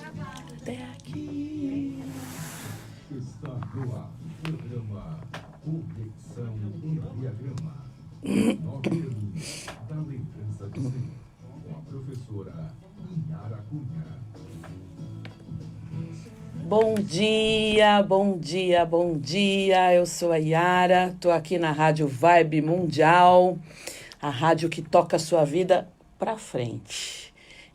Até aqui. Está no ar o programa Conexão Enneagrama. Nove anos da lembrança do Senhor. Com a professora Inara Cunha. Bom dia, bom dia, bom dia. Eu sou a Yara, tô aqui na Rádio Vibe Mundial, a rádio que toca a sua vida para frente.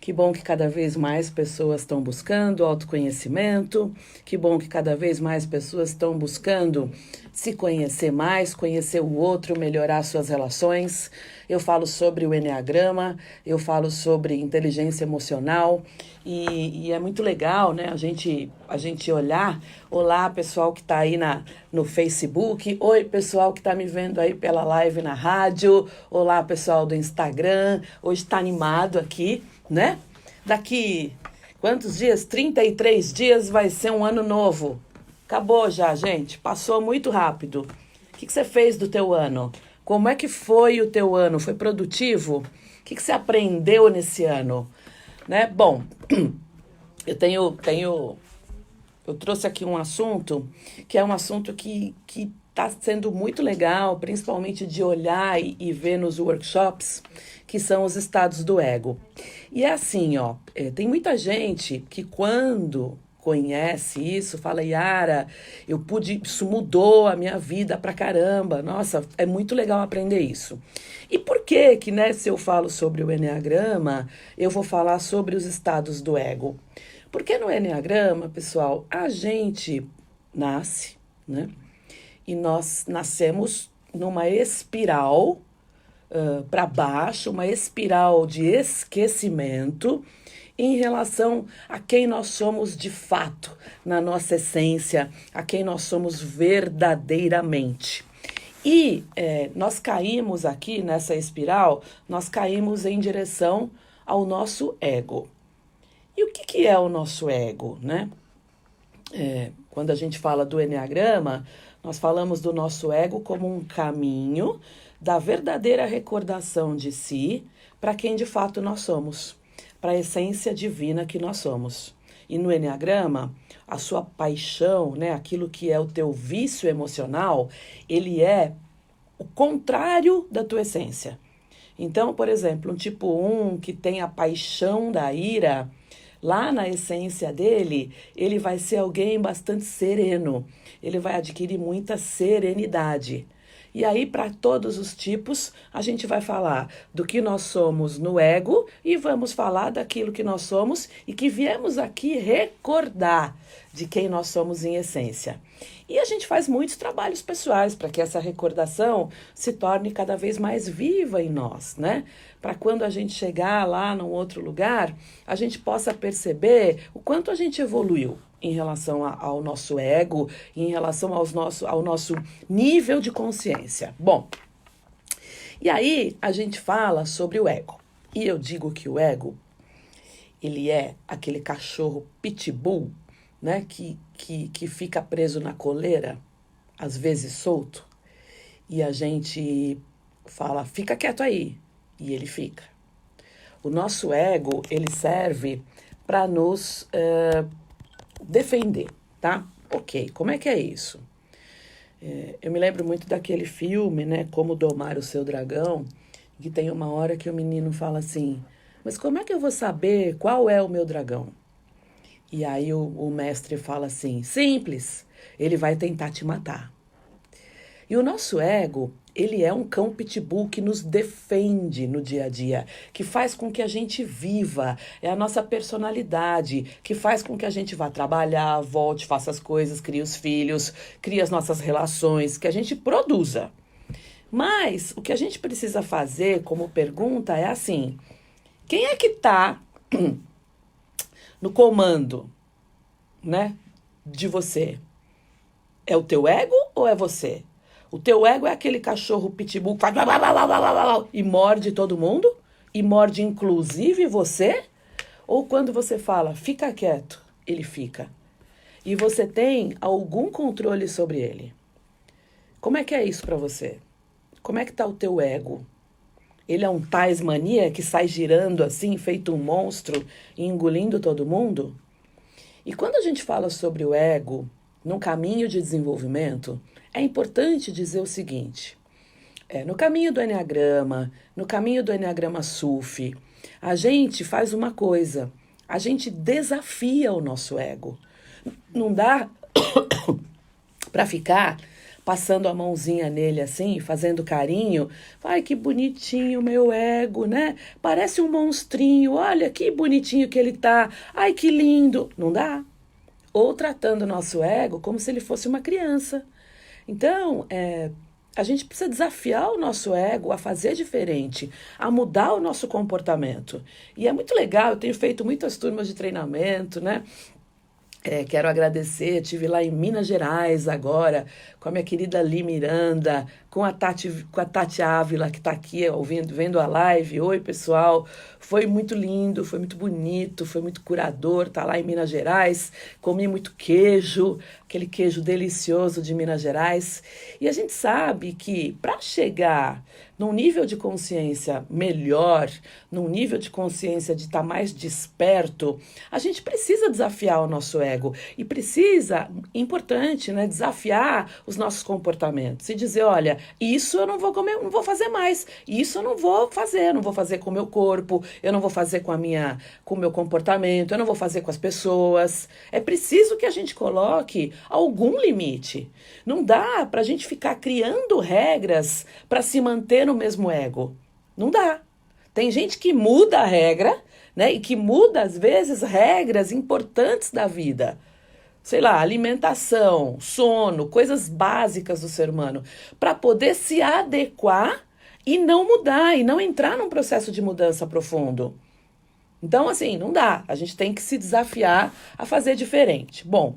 Que bom que cada vez mais pessoas estão buscando autoconhecimento, que bom que cada vez mais pessoas estão buscando se conhecer mais, conhecer o outro, melhorar suas relações. Eu falo sobre o Enneagrama, eu falo sobre inteligência emocional e, e é muito legal, né? A gente, a gente olhar. Olá, pessoal que está aí na, no Facebook. Oi, pessoal que está me vendo aí pela live na rádio. Olá, pessoal do Instagram. Hoje está animado aqui né? Daqui quantos dias? 33 dias vai ser um ano novo. Acabou já, gente. Passou muito rápido. O que, que você fez do teu ano? Como é que foi o teu ano? Foi produtivo? O que, que você aprendeu nesse ano? Né? Bom, eu tenho, tenho, eu trouxe aqui um assunto que é um assunto que que está sendo muito legal, principalmente de olhar e, e ver nos workshops, que são os estados do ego. E é assim, ó, é, tem muita gente que quando conhece isso, fala, Yara, eu pude, isso mudou a minha vida pra caramba. Nossa, é muito legal aprender isso. E por que que, né, se eu falo sobre o Enneagrama, eu vou falar sobre os estados do ego? Porque no Enneagrama, pessoal, a gente nasce, né? E nós nascemos numa espiral uh, para baixo, uma espiral de esquecimento em relação a quem nós somos de fato, na nossa essência, a quem nós somos verdadeiramente. E é, nós caímos aqui nessa espiral, nós caímos em direção ao nosso ego. E o que, que é o nosso ego, né? É, quando a gente fala do Enneagrama, nós falamos do nosso ego como um caminho da verdadeira recordação de si para quem de fato nós somos, para a essência divina que nós somos. E no Enneagrama, a sua paixão, né, aquilo que é o teu vício emocional, ele é o contrário da tua essência. Então, por exemplo, um tipo 1 que tem a paixão da ira, lá na essência dele, ele vai ser alguém bastante sereno. Ele vai adquirir muita serenidade. E aí, para todos os tipos, a gente vai falar do que nós somos no ego e vamos falar daquilo que nós somos e que viemos aqui recordar de quem nós somos em essência. E a gente faz muitos trabalhos pessoais para que essa recordação se torne cada vez mais viva em nós, né? Para quando a gente chegar lá num outro lugar, a gente possa perceber o quanto a gente evoluiu em relação a, ao nosso ego, em relação aos nosso, ao nosso nível de consciência. Bom, e aí a gente fala sobre o ego. E eu digo que o ego, ele é aquele cachorro pitbull, né, que, que, que fica preso na coleira, às vezes solto, e a gente fala, fica quieto aí, e ele fica. O nosso ego, ele serve para nos... Uh, defender, tá? Ok, como é que é isso? É, eu me lembro muito daquele filme, né? Como Domar o Seu Dragão, que tem uma hora que o menino fala assim: Mas como é que eu vou saber qual é o meu dragão? E aí o, o mestre fala assim: Simples, ele vai tentar te matar. E o nosso ego, ele é um cão pitbull que nos defende no dia a dia, que faz com que a gente viva, é a nossa personalidade, que faz com que a gente vá trabalhar, volte, faça as coisas, crie os filhos, crie as nossas relações, que a gente produza. Mas o que a gente precisa fazer como pergunta é assim: quem é que está no comando, né, de você? É o teu ego ou é você? O teu ego é aquele cachorro pitbull que faz blá, blá, blá, blá, blá, blá, e morde todo mundo? E morde inclusive você? Ou quando você fala, fica quieto, ele fica. E você tem algum controle sobre ele. Como é que é isso para você? Como é que tá o teu ego? Ele é um tais mania que sai girando assim, feito um monstro engolindo todo mundo? E quando a gente fala sobre o ego no caminho de desenvolvimento, é importante dizer o seguinte: é, no caminho do Enneagrama, no caminho do Enneagrama SUF, a gente faz uma coisa, a gente desafia o nosso ego. Não dá para ficar passando a mãozinha nele assim, fazendo carinho. Ai, que bonitinho meu ego, né? Parece um monstrinho. Olha que bonitinho que ele tá. Ai, que lindo. Não dá. Ou tratando o nosso ego como se ele fosse uma criança. Então, é, a gente precisa desafiar o nosso ego a fazer diferente, a mudar o nosso comportamento. E é muito legal, eu tenho feito muitas turmas de treinamento, né? É, quero agradecer, estive lá em Minas Gerais agora, com a minha querida Li Miranda, com a Tati, com a Tati Ávila, que está aqui ouvindo, vendo a live. Oi, pessoal. Foi muito lindo, foi muito bonito, foi muito curador. Tá lá em Minas Gerais. Comi muito queijo, aquele queijo delicioso de Minas Gerais. E a gente sabe que para chegar num nível de consciência melhor, num nível de consciência de estar tá mais desperto, a gente precisa desafiar o nosso ego e precisa, importante, né, desafiar os nossos comportamentos e dizer, olha, isso eu não vou comer, não vou fazer mais. Isso eu não vou fazer, não vou fazer com o meu corpo, eu não vou fazer com a minha, com o meu comportamento, eu não vou fazer com as pessoas. É preciso que a gente coloque algum limite. Não dá para a gente ficar criando regras para se manter no mesmo ego. Não dá. Tem gente que muda a regra, né? E que muda às vezes regras importantes da vida sei lá, alimentação, sono, coisas básicas do ser humano, para poder se adequar e não mudar, e não entrar num processo de mudança profundo. Então, assim, não dá. A gente tem que se desafiar a fazer diferente. Bom,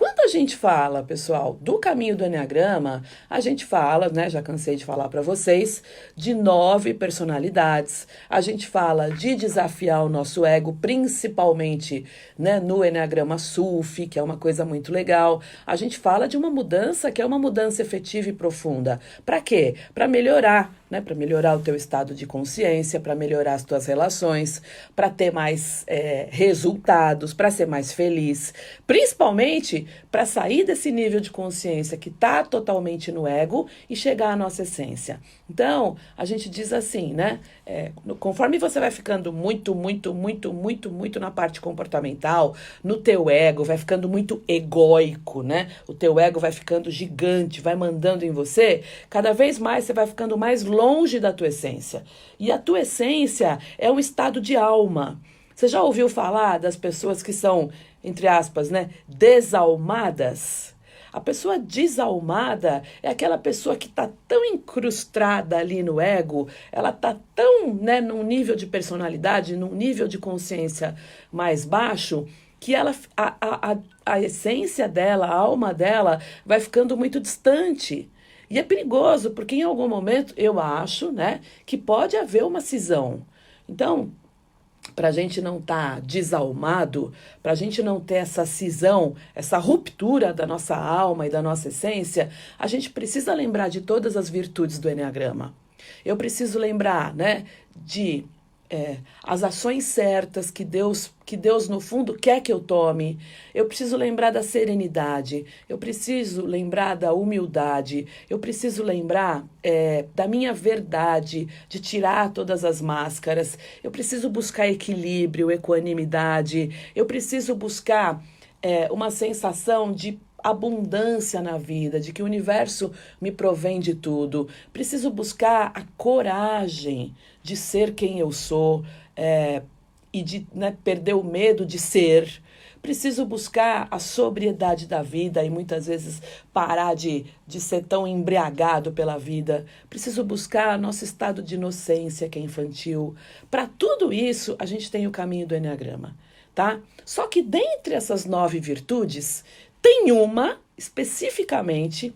quando a gente fala, pessoal, do caminho do Enneagrama, a gente fala, né? Já cansei de falar para vocês, de nove personalidades. A gente fala de desafiar o nosso ego, principalmente né, no Enneagrama SUF, que é uma coisa muito legal. A gente fala de uma mudança que é uma mudança efetiva e profunda. Para quê? Para melhorar né, para melhorar o teu estado de consciência, para melhorar as tuas relações, para ter mais é, resultados, para ser mais feliz, principalmente para sair desse nível de consciência que está totalmente no ego e chegar à nossa essência. Então, a gente diz assim, né? É, conforme você vai ficando muito, muito, muito, muito, muito na parte comportamental, no teu ego, vai ficando muito egóico, né? O teu ego vai ficando gigante, vai mandando em você, cada vez mais você vai ficando mais longe da tua essência. E a tua essência é um estado de alma. Você já ouviu falar das pessoas que são, entre aspas, né, desalmadas? A pessoa desalmada é aquela pessoa que está tão incrustada ali no ego, ela está tão né, num nível de personalidade, num nível de consciência mais baixo, que ela, a, a, a, a essência dela, a alma dela, vai ficando muito distante. E é perigoso, porque em algum momento eu acho né, que pode haver uma cisão. Então, para a gente não estar tá desalmado, para a gente não ter essa cisão, essa ruptura da nossa alma e da nossa essência, a gente precisa lembrar de todas as virtudes do Enneagrama. Eu preciso lembrar né, de é, as ações certas que Deus, que Deus no fundo quer que eu tome. Eu preciso lembrar da serenidade, eu preciso lembrar da humildade, eu preciso lembrar é, da minha verdade, de tirar todas as máscaras. Eu preciso buscar equilíbrio, equanimidade. Eu preciso buscar é, uma sensação de abundância na vida, de que o universo me provém de tudo. Preciso buscar a coragem de ser quem eu sou é, e de né, perder o medo de ser. Preciso buscar a sobriedade da vida e muitas vezes parar de, de ser tão embriagado pela vida. Preciso buscar nosso estado de inocência, que é infantil. Para tudo isso, a gente tem o caminho do Enneagrama. Tá? Só que dentre essas nove virtudes, tem uma, especificamente,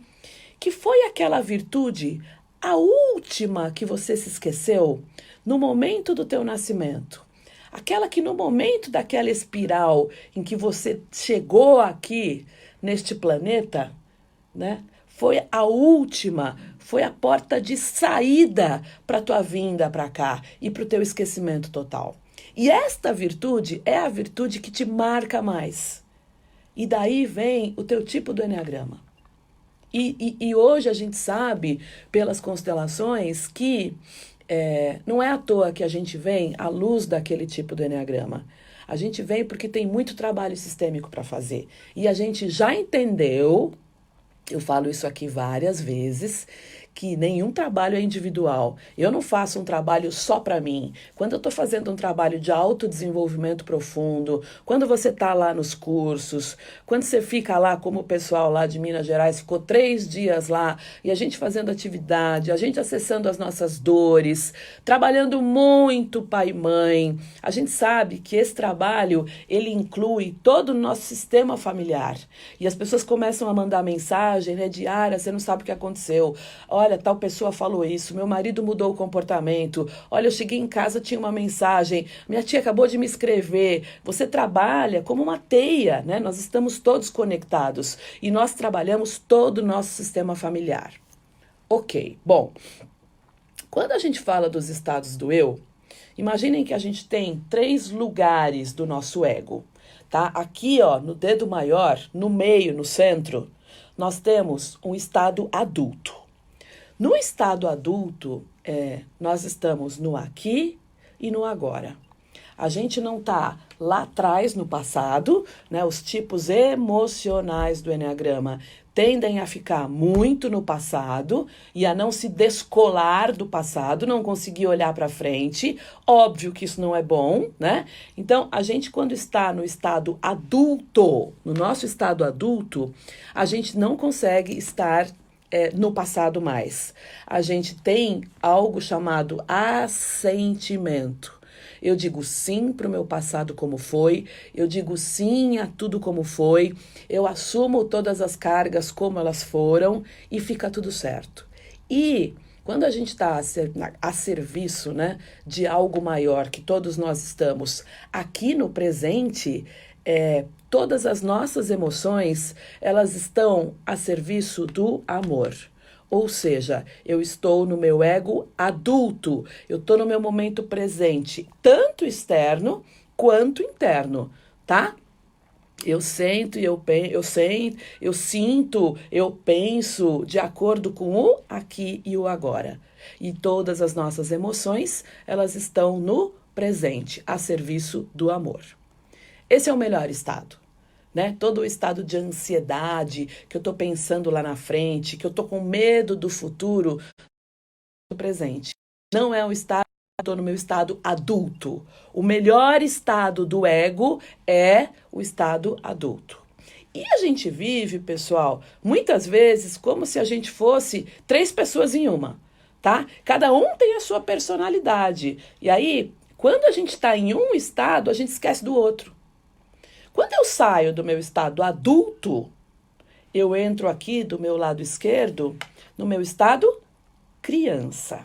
que foi aquela virtude, a última que você se esqueceu no momento do teu nascimento. Aquela que no momento daquela espiral em que você chegou aqui neste planeta, né? Foi a última, foi a porta de saída para tua vinda para cá e para o teu esquecimento total. E esta virtude é a virtude que te marca mais. E daí vem o teu tipo do Enneagrama. E, e, e hoje a gente sabe, pelas constelações, que é, não é à toa que a gente vem à luz daquele tipo do Enneagrama. A gente vem porque tem muito trabalho sistêmico para fazer. E a gente já entendeu, eu falo isso aqui várias vezes, que nenhum trabalho é individual. Eu não faço um trabalho só para mim. Quando eu estou fazendo um trabalho de autodesenvolvimento profundo, quando você está lá nos cursos, quando você fica lá, como o pessoal lá de Minas Gerais ficou três dias lá, e a gente fazendo atividade, a gente acessando as nossas dores, trabalhando muito pai e mãe, a gente sabe que esse trabalho, ele inclui todo o nosso sistema familiar. E as pessoas começam a mandar mensagem, né, diária, você não sabe o que aconteceu. Olha, Olha, tal pessoa falou isso, meu marido mudou o comportamento. Olha, eu cheguei em casa, tinha uma mensagem. Minha tia acabou de me escrever. Você trabalha como uma teia, né? Nós estamos todos conectados e nós trabalhamos todo o nosso sistema familiar. Ok, bom. Quando a gente fala dos estados do eu, imaginem que a gente tem três lugares do nosso ego, tá? Aqui, ó, no dedo maior, no meio, no centro, nós temos um estado adulto. No estado adulto, é, nós estamos no aqui e no agora. A gente não está lá atrás no passado, né? Os tipos emocionais do Enneagrama tendem a ficar muito no passado e a não se descolar do passado, não conseguir olhar para frente. Óbvio que isso não é bom, né? Então, a gente quando está no estado adulto, no nosso estado adulto, a gente não consegue estar é, no passado mais. A gente tem algo chamado assentimento. Eu digo sim para o meu passado como foi, eu digo sim a tudo como foi, eu assumo todas as cargas como elas foram e fica tudo certo. E quando a gente está a, ser, a serviço né, de algo maior que todos nós estamos aqui no presente, é, todas as nossas emoções, elas estão a serviço do amor. Ou seja, eu estou no meu ego adulto, eu estou no meu momento presente, tanto externo quanto interno, tá? Eu sinto e eu penso, eu sei, eu sinto, eu penso de acordo com o aqui e o agora. E todas as nossas emoções, elas estão no presente, a serviço do amor. Esse é o melhor estado. Né? Todo o estado de ansiedade, que eu estou pensando lá na frente, que eu estou com medo do futuro, do presente. Não é o estado, estou no meu estado adulto. O melhor estado do ego é o estado adulto. E a gente vive, pessoal, muitas vezes como se a gente fosse três pessoas em uma, tá? Cada um tem a sua personalidade. E aí, quando a gente está em um estado, a gente esquece do outro. Quando eu saio do meu estado adulto, eu entro aqui do meu lado esquerdo, no meu estado criança.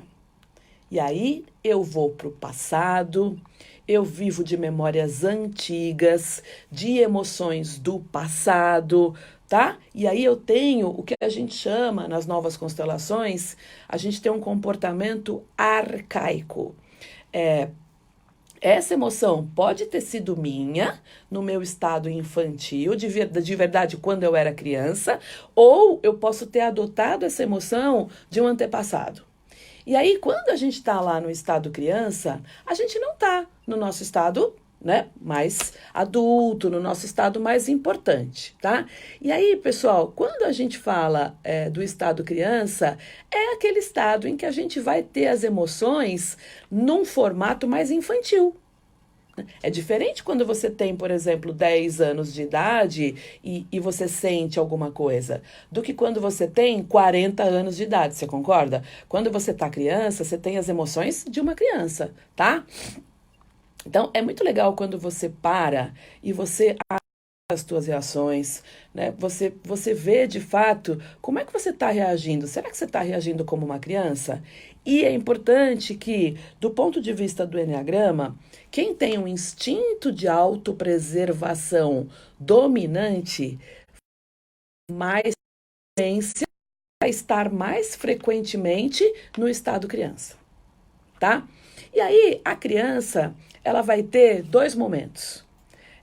E aí eu vou para o passado, eu vivo de memórias antigas, de emoções do passado, tá? E aí eu tenho o que a gente chama nas novas constelações, a gente tem um comportamento arcaico. É, essa emoção pode ter sido minha, no meu estado infantil, de, ver, de verdade, quando eu era criança, ou eu posso ter adotado essa emoção de um antepassado. E aí, quando a gente está lá no estado criança, a gente não está no nosso estado né, mais adulto, no nosso estado mais importante, tá? E aí, pessoal, quando a gente fala é, do estado criança, é aquele estado em que a gente vai ter as emoções num formato mais infantil. É diferente quando você tem, por exemplo, 10 anos de idade e, e você sente alguma coisa, do que quando você tem 40 anos de idade, você concorda? Quando você tá criança, você tem as emoções de uma criança, tá? Então, é muito legal quando você para e você as tuas reações, né? Você, você vê de fato como é que você está reagindo. Será que você está reagindo como uma criança? E é importante que, do ponto de vista do Enneagrama, quem tem um instinto de autopreservação dominante mais tendência a estar mais frequentemente no estado criança, tá? E aí a criança, ela vai ter dois momentos.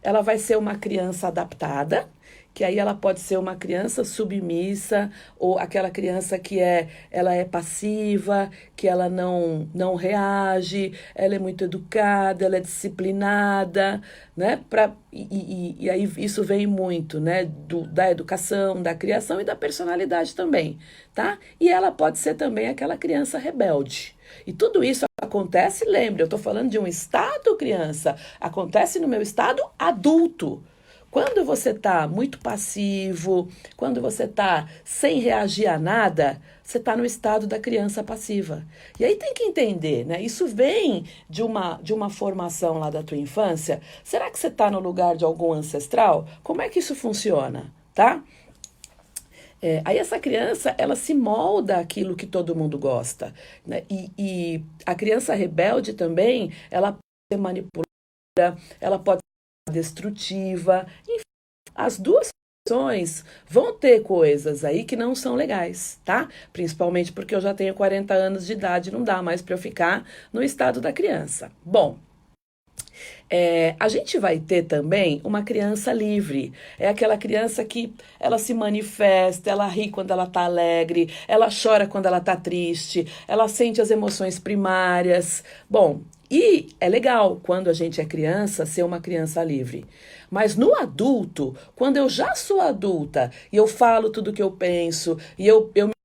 Ela vai ser uma criança adaptada, que aí ela pode ser uma criança submissa ou aquela criança que é ela é passiva, que ela não não reage, ela é muito educada, ela é disciplinada, né? Pra, e, e, e aí isso vem muito, né? Do, da educação, da criação e da personalidade também, tá? E ela pode ser também aquela criança rebelde. E tudo isso acontece, lembre, eu estou falando de um estado criança, acontece no meu estado adulto. Quando você está muito passivo, quando você está sem reagir a nada, você está no estado da criança passiva. E aí tem que entender, né? Isso vem de uma, de uma formação lá da tua infância. Será que você está no lugar de algum ancestral? Como é que isso funciona, tá? É, aí essa criança, ela se molda aquilo que todo mundo gosta. Né? E, e a criança rebelde também, ela pode ser manipuladora, ela pode destrutiva. Enfim, as duas opções vão ter coisas aí que não são legais, tá? Principalmente porque eu já tenho 40 anos de idade, não dá mais para eu ficar no estado da criança. Bom, é, a gente vai ter também uma criança livre. É aquela criança que ela se manifesta, ela ri quando ela está alegre, ela chora quando ela está triste, ela sente as emoções primárias. Bom, e é legal quando a gente é criança ser uma criança livre. Mas no adulto, quando eu já sou adulta e eu falo tudo que eu penso e eu, eu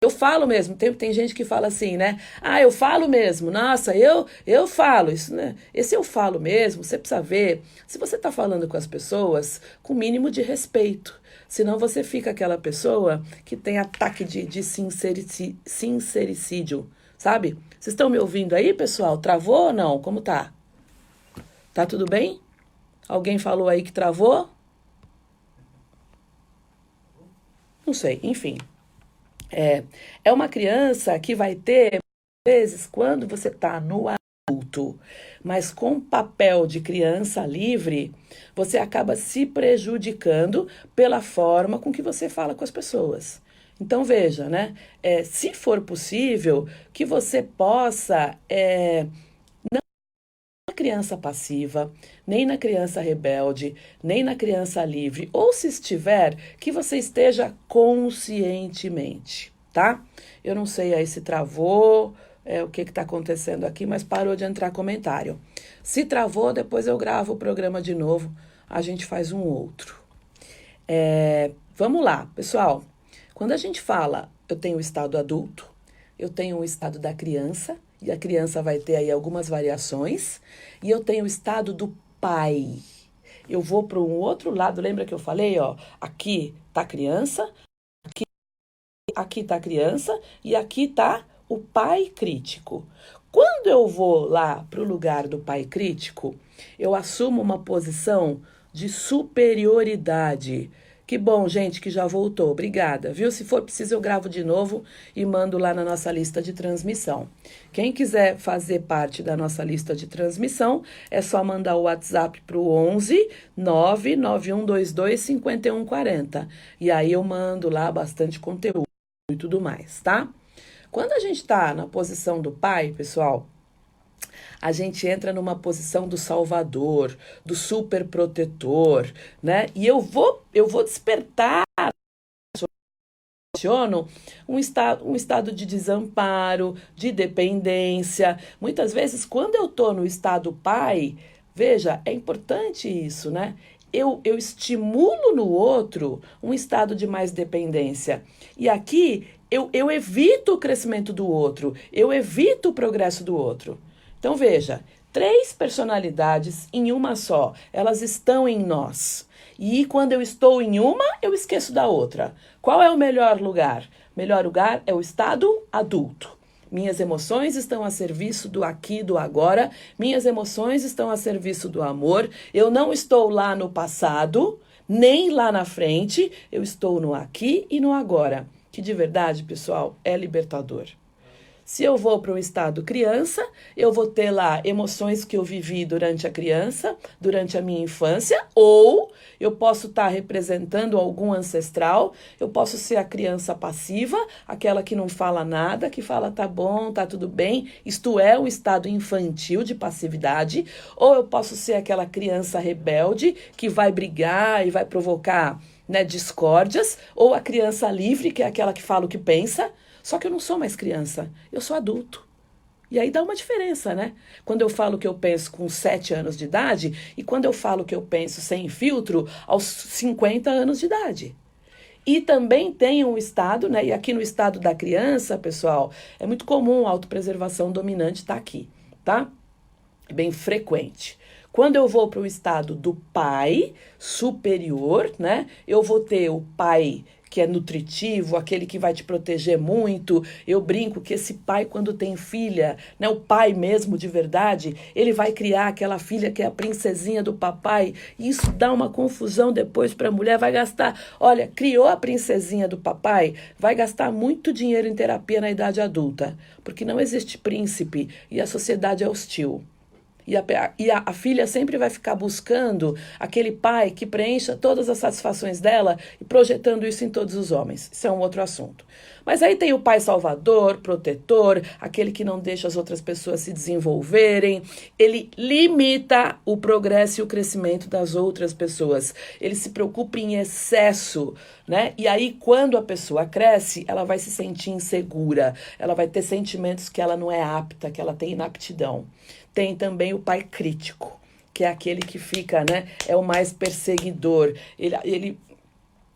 eu falo mesmo, tem, tem gente que fala assim, né? Ah, eu falo mesmo, nossa, eu eu falo. Isso, né? Esse eu falo mesmo, você precisa ver se você está falando com as pessoas com o mínimo de respeito. Senão você fica aquela pessoa que tem ataque de, de sincericídio, sabe? Vocês estão me ouvindo aí, pessoal? Travou ou não? Como tá? Tá tudo bem? Alguém falou aí que travou? Não sei, enfim. É, é uma criança que vai ter, às vezes, quando você está no adulto, mas com papel de criança livre, você acaba se prejudicando pela forma com que você fala com as pessoas. Então veja, né? É, se for possível, que você possa é, criança passiva, nem na criança rebelde, nem na criança livre, ou se estiver, que você esteja conscientemente, tá? Eu não sei aí se travou, é, o que está acontecendo aqui, mas parou de entrar comentário. Se travou, depois eu gravo o programa de novo, a gente faz um outro. É, vamos lá, pessoal. Quando a gente fala, eu tenho o estado adulto, eu tenho o estado da criança, e a criança vai ter aí algumas variações, e eu tenho o estado do pai. Eu vou para um outro lado, lembra que eu falei, ó, aqui tá a criança, aqui aqui tá a criança e aqui tá o pai crítico. Quando eu vou lá para o lugar do pai crítico, eu assumo uma posição de superioridade. Que bom, gente, que já voltou. Obrigada, viu? Se for preciso, eu gravo de novo e mando lá na nossa lista de transmissão. Quem quiser fazer parte da nossa lista de transmissão, é só mandar o WhatsApp para o 11 99122 5140. E aí eu mando lá bastante conteúdo e tudo mais, tá? Quando a gente está na posição do pai, pessoal, a gente entra numa posição do salvador, do super protetor, né? E eu vou, eu vou despertar um estado, um estado de desamparo, de dependência. Muitas vezes, quando eu estou no estado pai, veja, é importante isso, né? Eu, eu estimulo no outro um estado de mais dependência. E aqui eu, eu evito o crescimento do outro, eu evito o progresso do outro. Então veja, três personalidades em uma só, elas estão em nós. E quando eu estou em uma, eu esqueço da outra. Qual é o melhor lugar? Melhor lugar é o estado adulto. Minhas emoções estão a serviço do aqui, do agora. Minhas emoções estão a serviço do amor. Eu não estou lá no passado, nem lá na frente. Eu estou no aqui e no agora. Que de verdade, pessoal, é libertador. Se eu vou para um estado criança, eu vou ter lá emoções que eu vivi durante a criança, durante a minha infância, ou eu posso estar tá representando algum ancestral, eu posso ser a criança passiva, aquela que não fala nada, que fala tá bom, tá tudo bem, isto é o estado infantil de passividade, ou eu posso ser aquela criança rebelde que vai brigar e vai provocar né, discórdias, ou a criança livre, que é aquela que fala o que pensa, só que eu não sou mais criança, eu sou adulto. E aí dá uma diferença, né? Quando eu falo que eu penso com 7 anos de idade e quando eu falo que eu penso sem filtro aos 50 anos de idade. E também tem um estado, né? E aqui no estado da criança, pessoal, é muito comum a autopreservação dominante estar tá aqui, tá? É bem frequente. Quando eu vou para o estado do pai superior, né? Eu vou ter o pai que é nutritivo, aquele que vai te proteger muito. Eu brinco que esse pai, quando tem filha, né, o pai mesmo de verdade, ele vai criar aquela filha que é a princesinha do papai. E isso dá uma confusão depois para a mulher. Vai gastar, olha, criou a princesinha do papai, vai gastar muito dinheiro em terapia na idade adulta, porque não existe príncipe e a sociedade é hostil. E, a, e a, a, filha sempre vai ficar buscando aquele pai que preencha todas as satisfações dela e projetando isso em todos os homens. Isso é um outro assunto. Mas aí tem o pai salvador, protetor, aquele que não deixa as outras pessoas se desenvolverem. Ele limita o progresso e o crescimento das outras pessoas. Ele se preocupa em excesso, né? E aí, quando a pessoa cresce, ela vai se sentir insegura, ela vai ter sentimentos que ela não é apta, que ela tem inaptidão. Tem também o pai crítico, que é aquele que fica, né? É o mais perseguidor. Ele, ele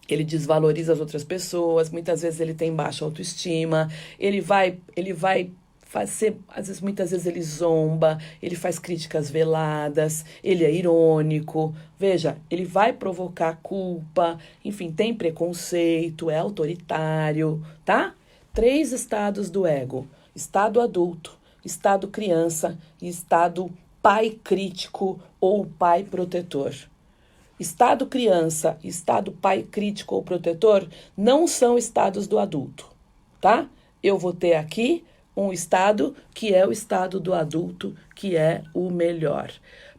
ele desvaloriza as outras pessoas, muitas vezes ele tem baixa autoestima, ele vai, ele vai fazer, às vezes muitas vezes ele zomba, ele faz críticas veladas, ele é irônico. Veja, ele vai provocar culpa, enfim, tem preconceito, é autoritário, tá? Três estados do ego: estado adulto, estado criança e estado pai crítico ou pai protetor. Estado criança e estado pai crítico ou protetor não são estados do adulto, tá? Eu vou ter aqui um estado que é o estado do adulto, que é o melhor.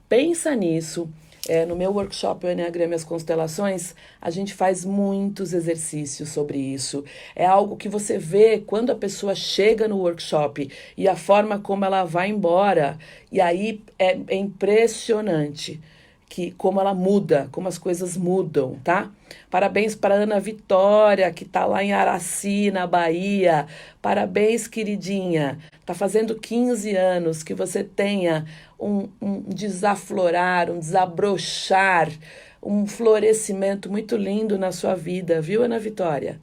Pensa nisso é, no meu workshop, o Enneagrama e as Constelações, a gente faz muitos exercícios sobre isso. É algo que você vê quando a pessoa chega no workshop e a forma como ela vai embora. E aí é, é impressionante que como ela muda, como as coisas mudam, tá? Parabéns para Ana Vitória, que está lá em Araci, na Bahia. Parabéns, queridinha. Tá fazendo 15 anos que você tenha um, um desaflorar, um desabrochar, um florescimento muito lindo na sua vida, viu, Ana Vitória?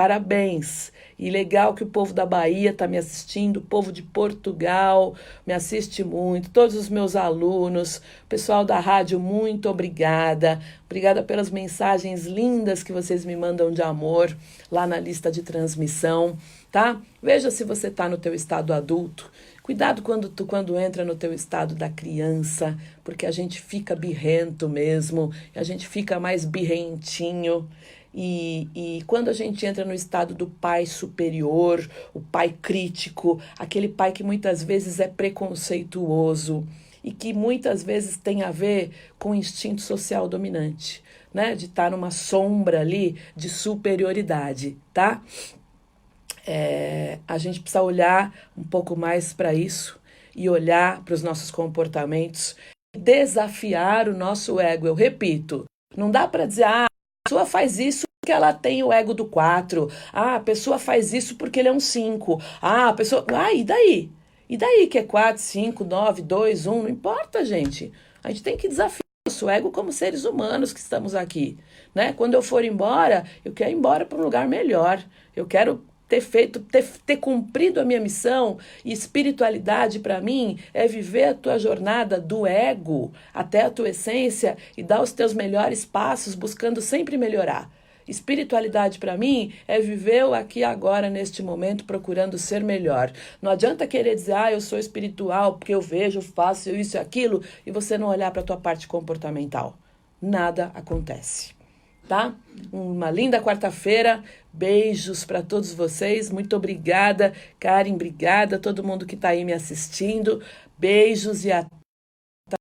Parabéns! E legal que o povo da Bahia está me assistindo, o povo de Portugal me assiste muito, todos os meus alunos, pessoal da rádio, muito obrigada. Obrigada pelas mensagens lindas que vocês me mandam de amor lá na lista de transmissão, tá? Veja se você está no teu estado adulto. Cuidado quando tu quando entra no teu estado da criança, porque a gente fica birrento mesmo, a gente fica mais birrentinho. E, e quando a gente entra no estado do pai superior, o pai crítico, aquele pai que muitas vezes é preconceituoso e que muitas vezes tem a ver com o instinto social dominante, né? De estar numa sombra ali de superioridade, tá? É, a gente precisa olhar um pouco mais para isso e olhar para os nossos comportamentos, desafiar o nosso ego. Eu repito, não dá para dizer, ah, pessoa faz isso porque ela tem o ego do 4. Ah, a pessoa faz isso porque ele é um 5. Ah, a pessoa. Ah, e daí? E daí que é 4, 5, 9, 2, 1? Não importa, gente. A gente tem que desafiar o nosso ego como seres humanos que estamos aqui. Né? Quando eu for embora, eu quero ir embora para um lugar melhor. Eu quero ter feito, ter, ter cumprido a minha missão. E espiritualidade, para mim, é viver a tua jornada do ego até a tua essência e dar os teus melhores passos, buscando sempre melhorar. Espiritualidade para mim é viver o aqui agora neste momento procurando ser melhor. Não adianta querer dizer, ah, eu sou espiritual porque eu vejo, faço isso e aquilo e você não olhar para a tua parte comportamental. Nada acontece tá? Uma linda quarta-feira. Beijos para todos vocês. Muito obrigada, Karen, obrigada a todo mundo que está aí me assistindo. Beijos e até